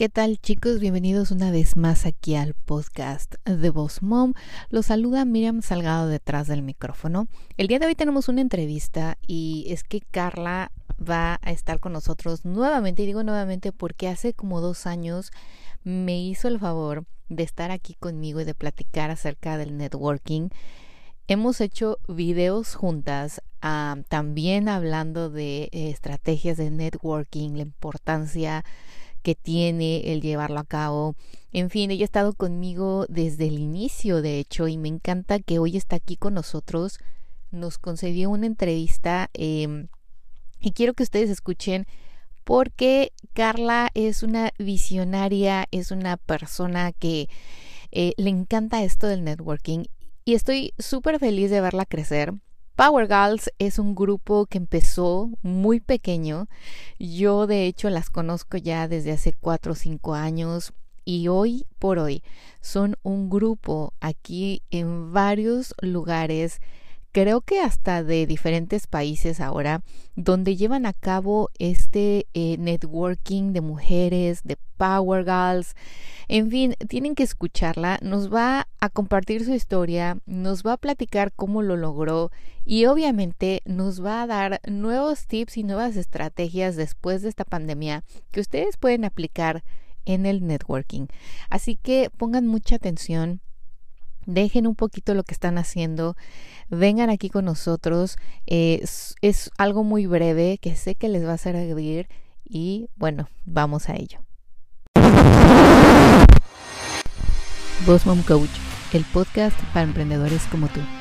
¿Qué tal chicos? Bienvenidos una vez más aquí al podcast de Voz Mom. Los saluda Miriam Salgado detrás del micrófono. El día de hoy tenemos una entrevista y es que Carla va a estar con nosotros nuevamente. Y digo nuevamente porque hace como dos años me hizo el favor de estar aquí conmigo y de platicar acerca del networking. Hemos hecho videos juntas, ah, también hablando de eh, estrategias de networking, la importancia que tiene el llevarlo a cabo. En fin, ella ha estado conmigo desde el inicio, de hecho, y me encanta que hoy está aquí con nosotros. Nos concedió una entrevista em, y quiero que ustedes escuchen porque Carla es una visionaria, es una persona que eh, le encanta esto del networking y estoy súper feliz de verla crecer. Power Girls es un grupo que empezó muy pequeño. Yo de hecho las conozco ya desde hace cuatro o cinco años y hoy por hoy son un grupo aquí en varios lugares creo que hasta de diferentes países ahora, donde llevan a cabo este eh, networking de mujeres, de Power Girls. En fin, tienen que escucharla. Nos va a compartir su historia, nos va a platicar cómo lo logró y obviamente nos va a dar nuevos tips y nuevas estrategias después de esta pandemia que ustedes pueden aplicar en el networking. Así que pongan mucha atención dejen un poquito lo que están haciendo, vengan aquí con nosotros. es, algo muy breve que sé que les va a servir y bueno, vamos a ello. Boss Mom Coach, el podcast para emprendedores como tú.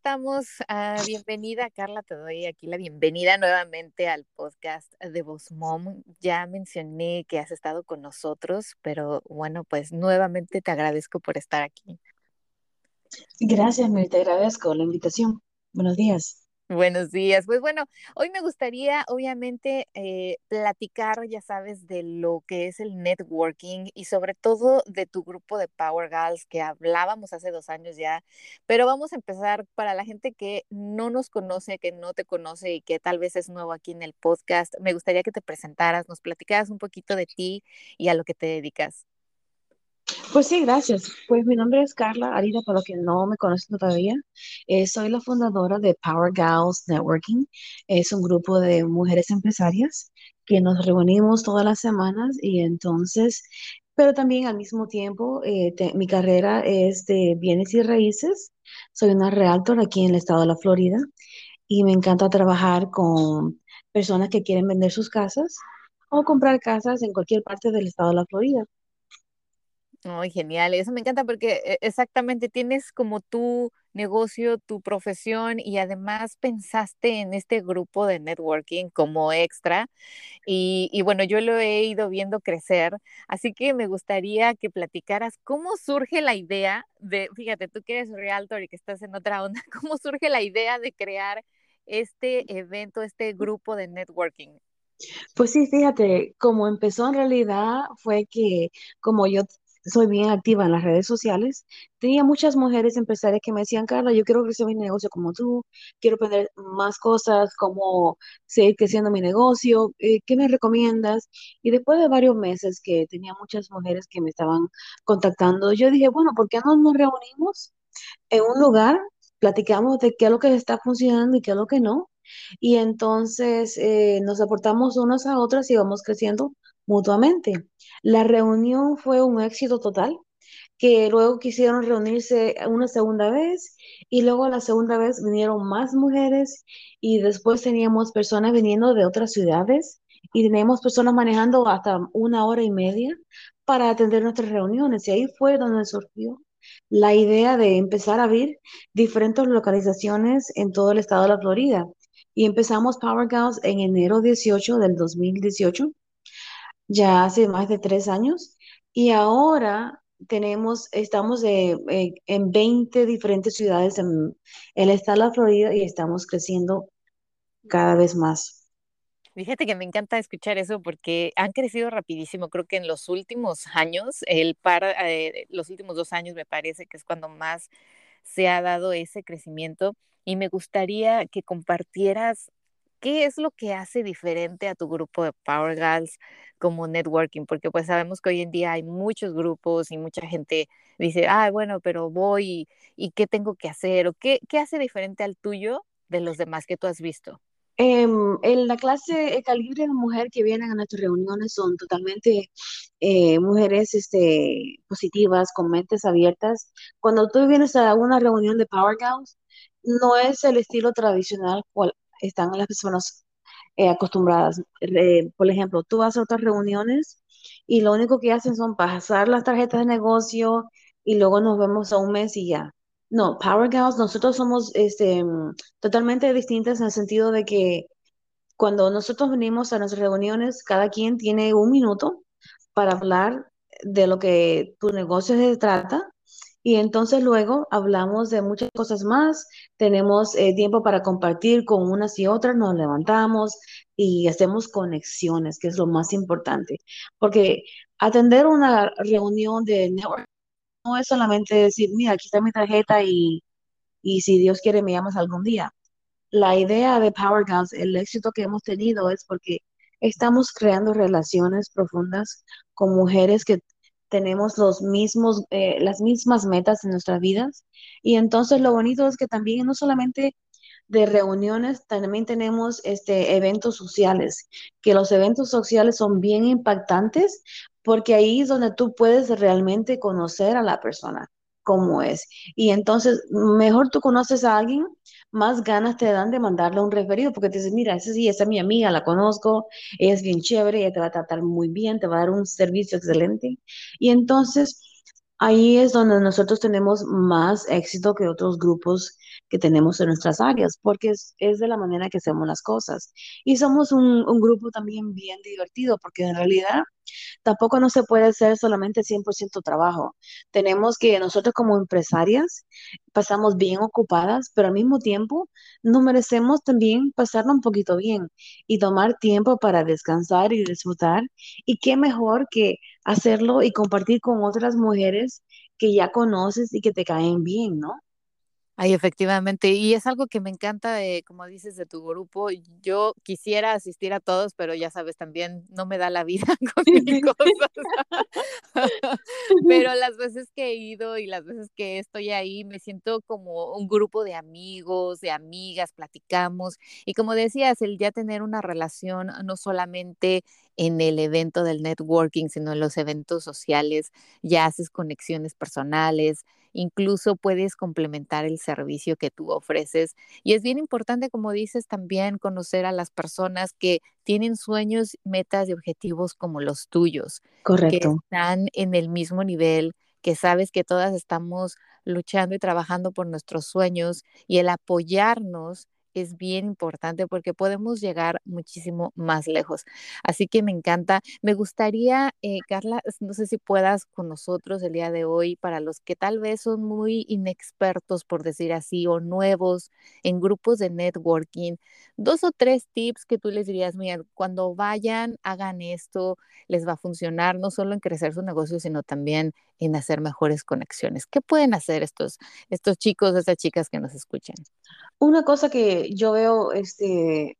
Estamos. Ah, bienvenida, Carla. Te doy aquí la bienvenida nuevamente al podcast de Voz Mom. Ya mencioné que has estado con nosotros, pero bueno, pues nuevamente te agradezco por estar aquí. Gracias, Mary. Te agradezco la invitación. Buenos días. Buenos días. Pues bueno, hoy me gustaría obviamente eh, platicar, ya sabes, de lo que es el networking y sobre todo de tu grupo de Power Girls que hablábamos hace dos años ya, pero vamos a empezar para la gente que no nos conoce, que no te conoce y que tal vez es nuevo aquí en el podcast. Me gustaría que te presentaras, nos platicaras un poquito de ti y a lo que te dedicas. Pues sí, gracias. Pues mi nombre es Carla Arida, para los que no me conocen todavía. Eh, soy la fundadora de Power Gals Networking. Es un grupo de mujeres empresarias que nos reunimos todas las semanas y entonces, pero también al mismo tiempo, eh, mi carrera es de bienes y raíces. Soy una realtor aquí en el estado de la Florida y me encanta trabajar con personas que quieren vender sus casas o comprar casas en cualquier parte del estado de la Florida. Ay, genial. Eso me encanta porque eh, exactamente tienes como tu negocio, tu profesión y además pensaste en este grupo de networking como extra. Y, y, bueno, yo lo he ido viendo crecer. Así que me gustaría que platicaras cómo surge la idea de, fíjate, tú que eres realtor y que estás en otra onda, cómo surge la idea de crear este evento, este grupo de networking. Pues sí, fíjate, como empezó en realidad fue que como yo soy bien activa en las redes sociales, tenía muchas mujeres empresarias que me decían, Carla, yo quiero crecer mi negocio como tú, quiero aprender más cosas, cómo seguir creciendo mi negocio, eh, ¿qué me recomiendas? Y después de varios meses que tenía muchas mujeres que me estaban contactando, yo dije, bueno, ¿por qué no nos reunimos en un lugar? Platicamos de qué es lo que está funcionando y qué es lo que no. Y entonces eh, nos aportamos unos a otras y vamos creciendo mutuamente. La reunión fue un éxito total, que luego quisieron reunirse una segunda vez y luego la segunda vez vinieron más mujeres y después teníamos personas viniendo de otras ciudades y teníamos personas manejando hasta una hora y media para atender nuestras reuniones y ahí fue donde surgió la idea de empezar a abrir diferentes localizaciones en todo el estado de la Florida. Y empezamos Power Girls en enero 18 del 2018 ya hace más de tres años y ahora tenemos, estamos eh, eh, en 20 diferentes ciudades en el estado de la Florida y estamos creciendo cada vez más. Fíjate que me encanta escuchar eso porque han crecido rapidísimo. Creo que en los últimos años, el par, eh, los últimos dos años me parece que es cuando más se ha dado ese crecimiento. Y me gustaría que compartieras qué es lo que hace diferente a tu grupo de Power Girls como networking, porque pues sabemos que hoy en día hay muchos grupos y mucha gente dice, ah, bueno, pero voy y, qué tengo que hacer o qué, qué hace diferente al tuyo de los demás que tú has visto. Em, en la clase, el calibre de mujer que vienen a nuestras reuniones son totalmente eh, mujeres este, positivas, con mentes abiertas. Cuando tú vienes a una reunión de Power Girls, no es el estilo tradicional cual están las personas eh, acostumbradas. Eh, por ejemplo, tú vas a otras reuniones y lo único que hacen son pasar las tarjetas de negocio y luego nos vemos a un mes y ya. No, Power Girls, nosotros somos este, totalmente distintas en el sentido de que cuando nosotros venimos a nuestras reuniones, cada quien tiene un minuto para hablar de lo que tu negocio se trata y entonces luego hablamos de muchas cosas más, tenemos eh, tiempo para compartir con unas y otras, nos levantamos y hacemos conexiones, que es lo más importante, porque atender una reunión de network no es solamente decir, mira, aquí está mi tarjeta y, y si Dios quiere me llamas algún día. La idea de Power Girls, el éxito que hemos tenido es porque estamos creando relaciones profundas con mujeres que tenemos los mismos, eh, las mismas metas en nuestras vidas. Y entonces lo bonito es que también no solamente de reuniones, también tenemos este, eventos sociales, que los eventos sociales son bien impactantes porque ahí es donde tú puedes realmente conocer a la persona cómo es. Y entonces, mejor tú conoces a alguien, más ganas te dan de mandarle un referido, porque te dices, mira, esa sí, esa es mi amiga, la conozco, ella es bien chévere, ella te va a tratar muy bien, te va a dar un servicio excelente. Y entonces, ahí es donde nosotros tenemos más éxito que otros grupos que tenemos en nuestras áreas, porque es, de la manera que hacemos las cosas. Y somos un, un grupo también bien divertido, porque en realidad Tampoco no se puede hacer solamente 100% trabajo. Tenemos que nosotros como empresarias pasamos bien ocupadas, pero al mismo tiempo nos merecemos también pasarlo un poquito bien y tomar tiempo para descansar y disfrutar. Y qué mejor que hacerlo y compartir con otras mujeres que ya conoces y que te caen bien, ¿no? Ay, efectivamente, y es algo que me encanta, de, como dices, de tu grupo. Yo quisiera asistir a todos, pero ya sabes, también no me da la vida con mis cosas. pero las veces que he ido y las veces que estoy ahí, me siento como un grupo de amigos, de amigas, platicamos. Y como decías, el ya tener una relación no solamente en el evento del networking, sino en los eventos sociales, ya haces conexiones personales, incluso puedes complementar el servicio que tú ofreces. Y es bien importante, como dices, también conocer a las personas que tienen sueños, metas y objetivos como los tuyos, que están en el mismo nivel, que sabes que todas estamos luchando y trabajando por nuestros sueños y el apoyarnos es bien importante porque podemos llegar muchísimo más lejos. Así que me encanta. Me gustaría, eh, Carla, no sé si puedas con nosotros el día de hoy, para los que tal vez son muy inexpertos, por decir así, o nuevos en grupos de networking, dos o tres tips que tú les dirías, mira, cuando vayan, hagan esto, les va a funcionar, no solo en crecer su negocio, sino también en hacer mejores conexiones. ¿Qué pueden hacer estos, estos chicos, estas chicas que nos escuchan? Una cosa que yo veo este,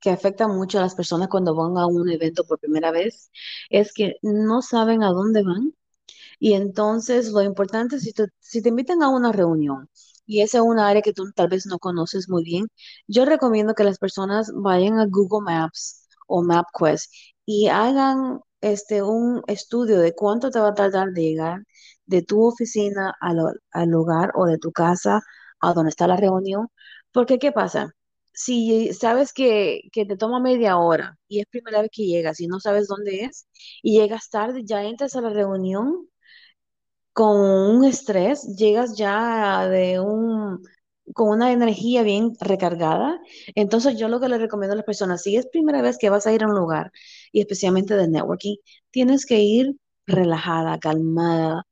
que afecta mucho a las personas cuando van a un evento por primera vez es que no saben a dónde van y entonces lo importante es si te, si te invitan a una reunión y esa es una área que tú tal vez no conoces muy bien, yo recomiendo que las personas vayan a Google Maps o MapQuest y hagan este, un estudio de cuánto te va a tardar de llegar de tu oficina al, al lugar o de tu casa a donde está la reunión. Porque, ¿qué pasa? Si sabes que, que te toma media hora y es primera vez que llegas y no sabes dónde es y llegas tarde, ya entras a la reunión con un estrés, llegas ya de un, con una energía bien recargada. Entonces yo lo que le recomiendo a las personas, si es primera vez que vas a ir a un lugar y especialmente de networking, tienes que ir relajada, calmada,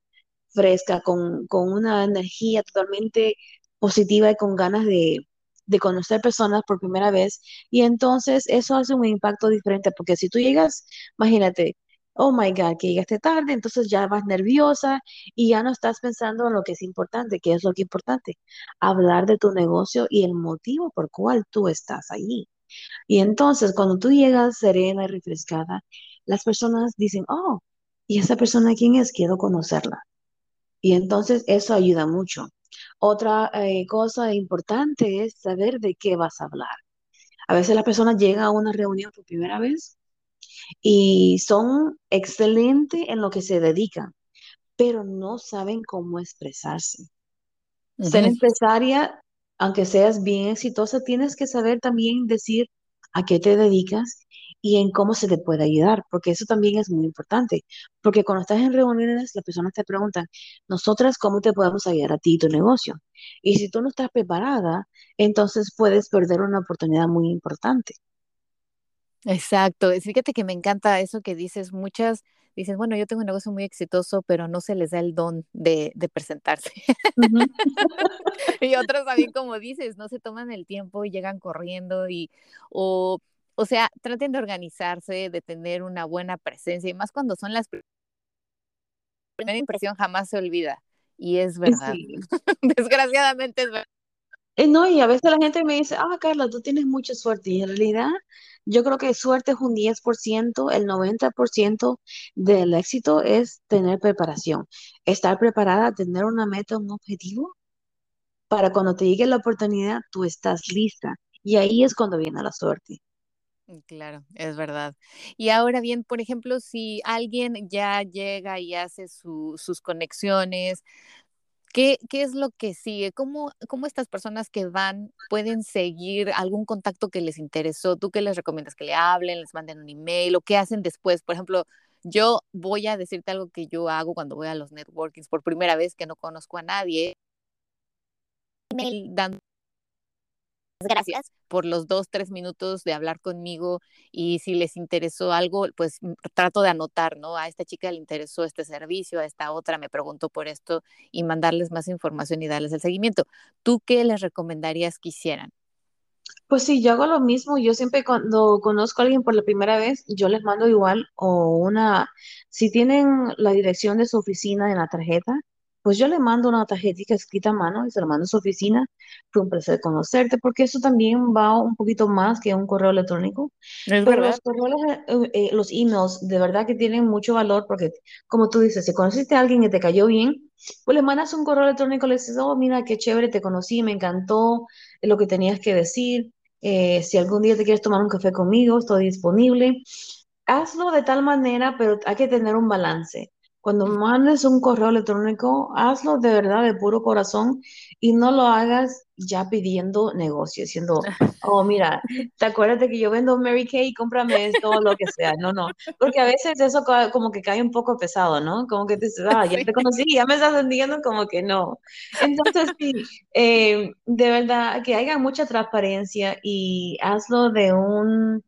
fresca, con, con una energía totalmente positiva y con ganas de, de conocer personas por primera vez. Y entonces eso hace un impacto diferente, porque si tú llegas, imagínate, oh my God, que llegaste tarde, entonces ya vas nerviosa y ya no estás pensando en lo que es importante, que es lo que es importante, hablar de tu negocio y el motivo por cual tú estás allí. Y entonces cuando tú llegas serena y refrescada, las personas dicen, oh, ¿y esa persona quién es? Quiero conocerla. Y entonces eso ayuda mucho. Otra eh, cosa importante es saber de qué vas a hablar. A veces la persona llega a una reunión por primera vez y son excelentes en lo que se dedican, pero no saben cómo expresarse. Ser empresaria, aunque seas bien exitosa, tienes que saber también decir a qué te dedicas y en cómo se te puede ayudar, porque eso también es muy importante, porque cuando estás en reuniones, las personas te preguntan, nosotras, ¿cómo te podemos ayudar a ti y tu negocio? Y si tú no estás preparada, entonces puedes perder una oportunidad muy importante. Exacto, fíjate que me encanta eso que dices, muchas dicen, bueno, yo tengo un negocio muy exitoso, pero no se les da el don de, presentarse. y otros también, como dices, no se toman el tiempo y llegan corriendo y, o o sea, traten de organizarse, de tener una buena presencia y más cuando son las primera impresión jamás se olvida y es verdad. Desgraciadamente es verdad. Eh, no, y a veces la gente me dice, ah, Carla, tú tienes mucha suerte. Y en realidad, yo creo que suerte es un 10%, el 90% del éxito es tener preparación, estar preparada, tener una meta, un objetivo, para cuando te llegue la oportunidad, tú estás lista. Y ahí es cuando viene la suerte. Mm, claro, es verdad. Y ahora bien, por ejemplo, si alguien ya llega y hace sus conexiones, ¿qué, ¿qué, es lo que sigue? ¿Cómo, ¿Cómo estas personas que van pueden seguir algún contacto que les interesó? ¿Tú qué les recomiendas? ¿Que le hablen, les manden un email o qué hacen después? Por ejemplo, yo voy a decirte algo que yo hago cuando voy a los networkings por primera vez que no conozco a nadie. Dando gracias por los dos, tres minutos de hablar conmigo y si les interesó algo, pues mm, trato de anotar, ¿no? A esta chica le interesó este servicio, a esta otra me preguntó por esto y mandarles más información y darles el seguimiento. ¿Tú qué les recomendarías que hicieran? Pues sí, yo hago lo mismo. Yo siempre cuando conozco a alguien por la primera vez, yo les mando igual o una, si tienen la dirección de su oficina en la tarjeta, pues yo le mando una tarjetita escrita a mano y se la mando a su oficina. Fue un placer conocerte, porque eso también va un poquito más que un correo electrónico. Pero los correos, eh, eh, los emails, de verdad que tienen mucho valor, porque como tú dices, si conociste a alguien que te cayó bien, pues le mandas un correo electrónico, le dices, oh, mira, qué chévere, te conocí, me encantó lo que tenías que decir. Eh, si algún día te quieres tomar un café conmigo, estoy disponible. Hazlo de tal manera, pero hay que tener un balance cuando mandes un correo electrónico, hazlo de verdad, de puro corazón, y no lo hagas ya pidiendo negocio, diciendo, oh, mira, te acuerdas de que yo vendo Mary Kay, cómprame esto, lo que sea. No, no, porque a veces eso como que cae un poco pesado, ¿no? Como que te dices, ah, ya te conocí, ya me estás vendiendo, como que no. Entonces, sí, eh, de verdad, que haya mucha transparencia y hazlo de un,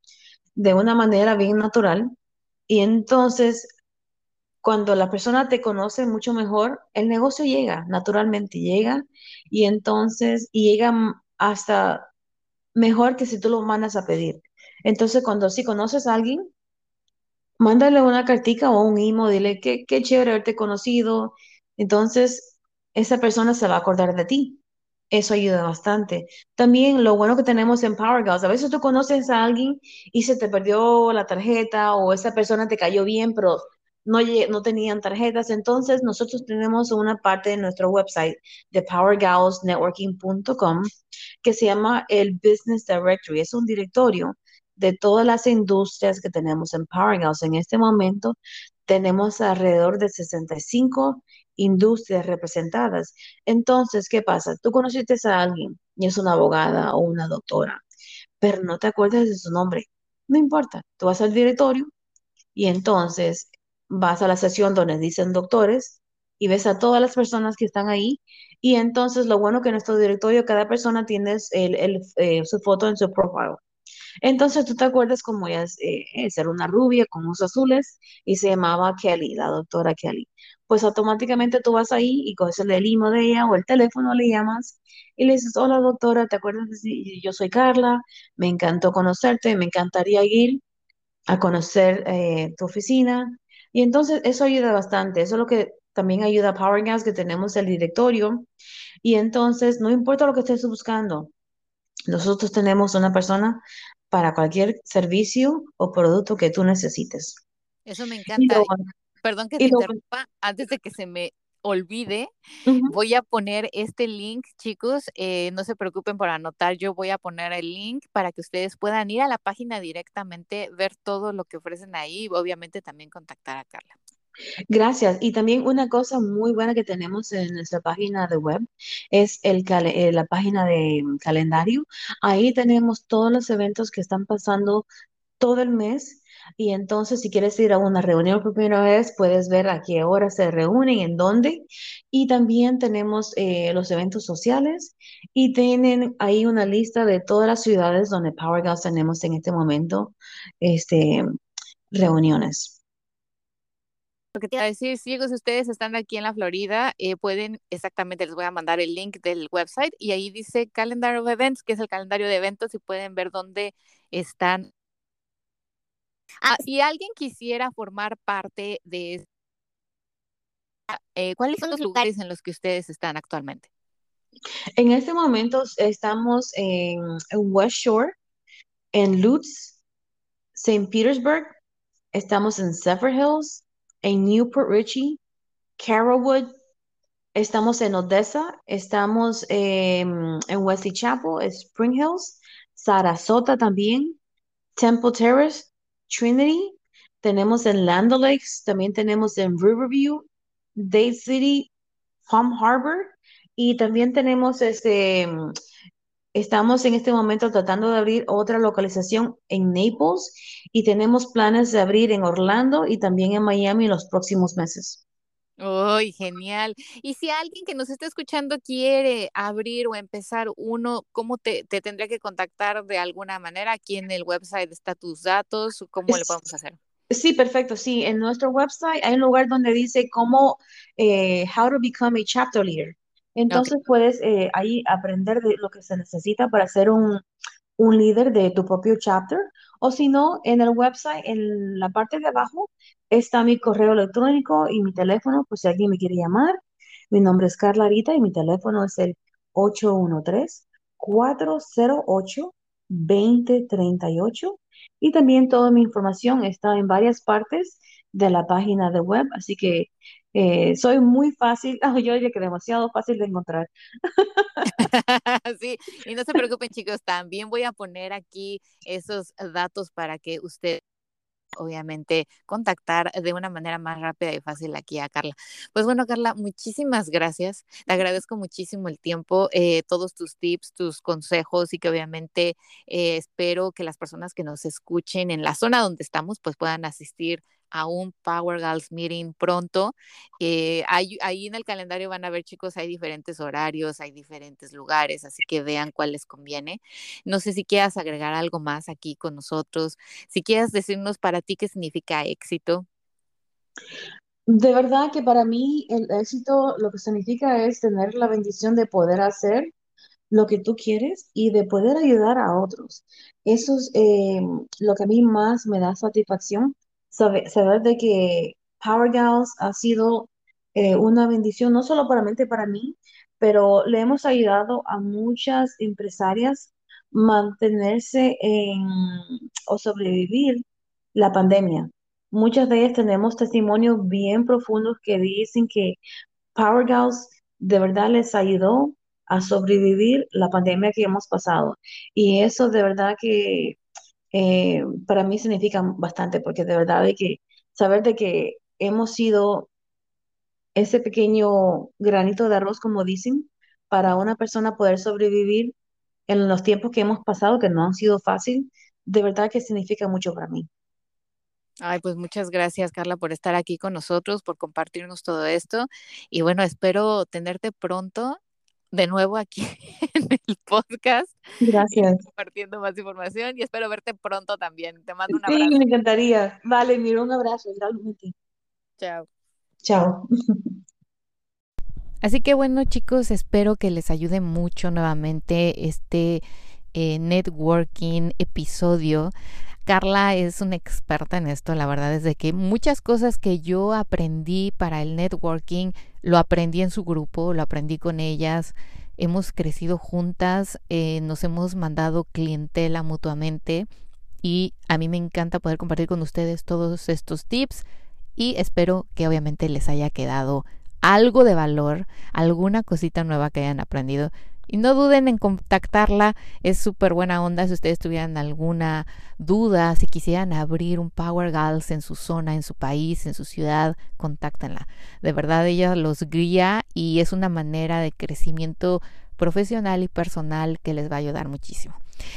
de una manera bien natural. Y entonces cuando la persona te conoce mucho mejor, el negocio llega, naturalmente llega, y entonces, llega hasta mejor que si tú lo mandas a pedir. Entonces, cuando si conoces a alguien, mándale una cartica o un email, dile que qué chévere haberte conocido. Entonces, esa persona se va a acordar de ti. Eso ayuda bastante. También lo bueno que tenemos en Power Girls, a veces tú conoces a alguien y se te perdió la tarjeta o esa persona te cayó bien, pero no, no tenían tarjetas. Entonces, nosotros tenemos una parte de nuestro website de powergalsnetworking.com que se llama el Business Directory. Es un directorio de todas las industrias que tenemos en Power En este momento tenemos alrededor de 65 industrias representadas. Entonces, ¿qué pasa? Tú conociste a alguien y es una abogada o una doctora, pero no te acuerdas de su nombre. No importa, tú vas al directorio y entonces vas a la sesión donde dicen doctores y ves a todas las personas que están ahí. Y entonces lo bueno que en nuestro directorio cada persona tiene el, eh, su foto en su profile. Entonces tú te acuerdas como ella es, eh, era una rubia con ojos azules y se llamaba Kelly, la doctora Kelly. pues automáticamente tú vas ahí y coges el email de ella o el teléfono, le llamas y le dices, hola doctora, ¿te acuerdas de si yo soy Carla? Me encantó conocerte, me encantaría ir a conocer eh, tu oficina. Y entonces eso ayuda bastante, eso es lo que también ayuda a Power Gas, que tenemos el directorio. Y entonces, no importa lo que estés buscando, nosotros tenemos una persona para cualquier servicio o producto que tú necesites. Eso me encanta. lo, Perdón que te lo- interrumpa, antes de que se me olvide, voy a poner este link, chicos, eh, no se preocupen por anotar, yo voy a poner el link para que ustedes puedan ir a la página directamente, ver todo lo que ofrecen ahí y obviamente también contactar a Carla. Gracias. Y también una cosa muy buena que tenemos en nuestra página de web es el eh, la página de mm, calendario. Ahí tenemos todos los eventos que están pasando todo el mes. Y entonces, si quieres ir a una reunión por primera vez, puedes ver a qué hora se reúnen, en dónde. Y también tenemos eh, los eventos sociales y tienen ahí una lista de todas las ciudades donde Power Girls tenemos en este momento este, reuniones. Lo que te iba a decir, si chicos, ustedes están aquí en la Florida, eh, pueden, exactamente, les voy a mandar el link del website y ahí dice Calendar of Events, que es el calendario de eventos y pueden ver dónde están. Ah, si alguien quisiera formar parte de, eh, ¿cuáles son los lugares en los que ustedes están actualmente? En este momento estamos en, en West Shore, en Lutz, St. Petersburg, estamos en Zephyr Hills, en Newport Richie, Carrollwood, estamos en Odessa, estamos en Wesley Chapel, Spring Hills, Sarasota también, Temple Terrace, Trinity, tenemos en Land O'Lakes, también tenemos en Riverview, Dade City, Palm Harbor y también tenemos este, estamos en este momento tratando de abrir otra localización en Naples y tenemos planes de abrir en Orlando y también en Miami en los próximos meses. ¡Uy, genial! Y si alguien que nos está escuchando quiere abrir o empezar uno, ¿cómo te, te tendría que contactar de alguna manera? Aquí en el website está tus datos, ¿cómo le podemos hacer? Sí, perfecto. Sí, en nuestro website hay un lugar donde dice cómo, eh, how to become a chapter leader. Entonces puedes eh, ahí aprender de lo que se necesita para ser un, un líder de tu propio chapter. O si no, en el website, en la parte de abajo, está mi correo electrónico y mi teléfono, por si alguien me quiere llamar. Mi nombre es Carla Arita y mi teléfono es el 813-408-2038. Y también toda mi información está en varias partes de la página de web, así que eh, soy muy fácil, yo diría que demasiado fácil de encontrar. Sí, y no se preocupen, chicos, también voy a poner aquí esos datos para que usted obviamente contactar de una manera más rápida y fácil aquí a Carla. Pues bueno, Carla, muchísimas gracias. Te agradezco muchísimo el tiempo, eh, todos tus tips, tus consejos y que obviamente eh, espero que las personas que nos escuchen en la zona donde estamos pues puedan asistir a un Power Girls Meeting pronto. Eh, ahí, ahí en el calendario van a ver, chicos, hay diferentes horarios, hay diferentes lugares, así que vean cuál les conviene. No sé si quieras agregar algo más aquí con nosotros, si quieres decirnos para ti qué significa éxito. De verdad que para mí el éxito lo que significa es tener la bendición de poder hacer lo que tú quieres y de poder ayudar a otros. Eso es eh, lo que a mí más me da satisfacción, saber, saber de que Power Gals ha sido eh, una bendición, no solamente para mí, pero le hemos ayudado a muchas empresarias mantenerse en o sobrevivir la pandemia. Muchas de ellas tenemos testimonios bien profundos que dicen que Power Gals de verdad les ayudó a sobrevivir la pandemia que hemos pasado. Y eso de verdad que eh, para mí significa bastante, porque de verdad de que saber de que hemos sido ese pequeño granito de arroz, como dicen, para una persona poder sobrevivir en los tiempos que hemos pasado, que no han sido fácil, de verdad que significa mucho para mí. Ay, pues muchas gracias, Carla, por estar aquí con nosotros, por compartirnos todo esto. Y bueno, espero tenerte pronto de nuevo aquí en el podcast Gracias. compartiendo más información y espero verte pronto también. Te mando un Sí, abrazo. me encantaría. Vale, mira, un abrazo, realmente. Chao. Chao. Así que bueno chicos, espero que les ayude mucho nuevamente este eh, networking episodio. Carla es una experta en esto, la verdad es de que muchas cosas que yo aprendí para el networking, lo aprendí en su grupo, lo aprendí con ellas, hemos crecido juntas, eh, nos hemos mandado clientela mutuamente y a mí me encanta poder compartir con ustedes todos estos tips y espero que obviamente les haya quedado algo de valor, alguna cosita nueva que hayan aprendido. Y no duden en contactarla, es súper buena onda si ustedes tuvieran alguna duda, si quisieran abrir un Power Girls en su zona, en su país, en su ciudad, contáctenla. De verdad ella los guía y es una manera de crecimiento profesional y personal que les va a ayudar muchísimo.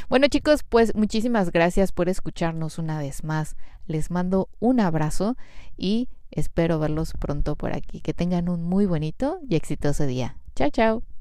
Bueno chicos, pues muchísimas gracias por escucharnos una vez más. Les mando un abrazo y espero verlos pronto por aquí. Que tengan un muy bonito y exitoso día. Chao, chao.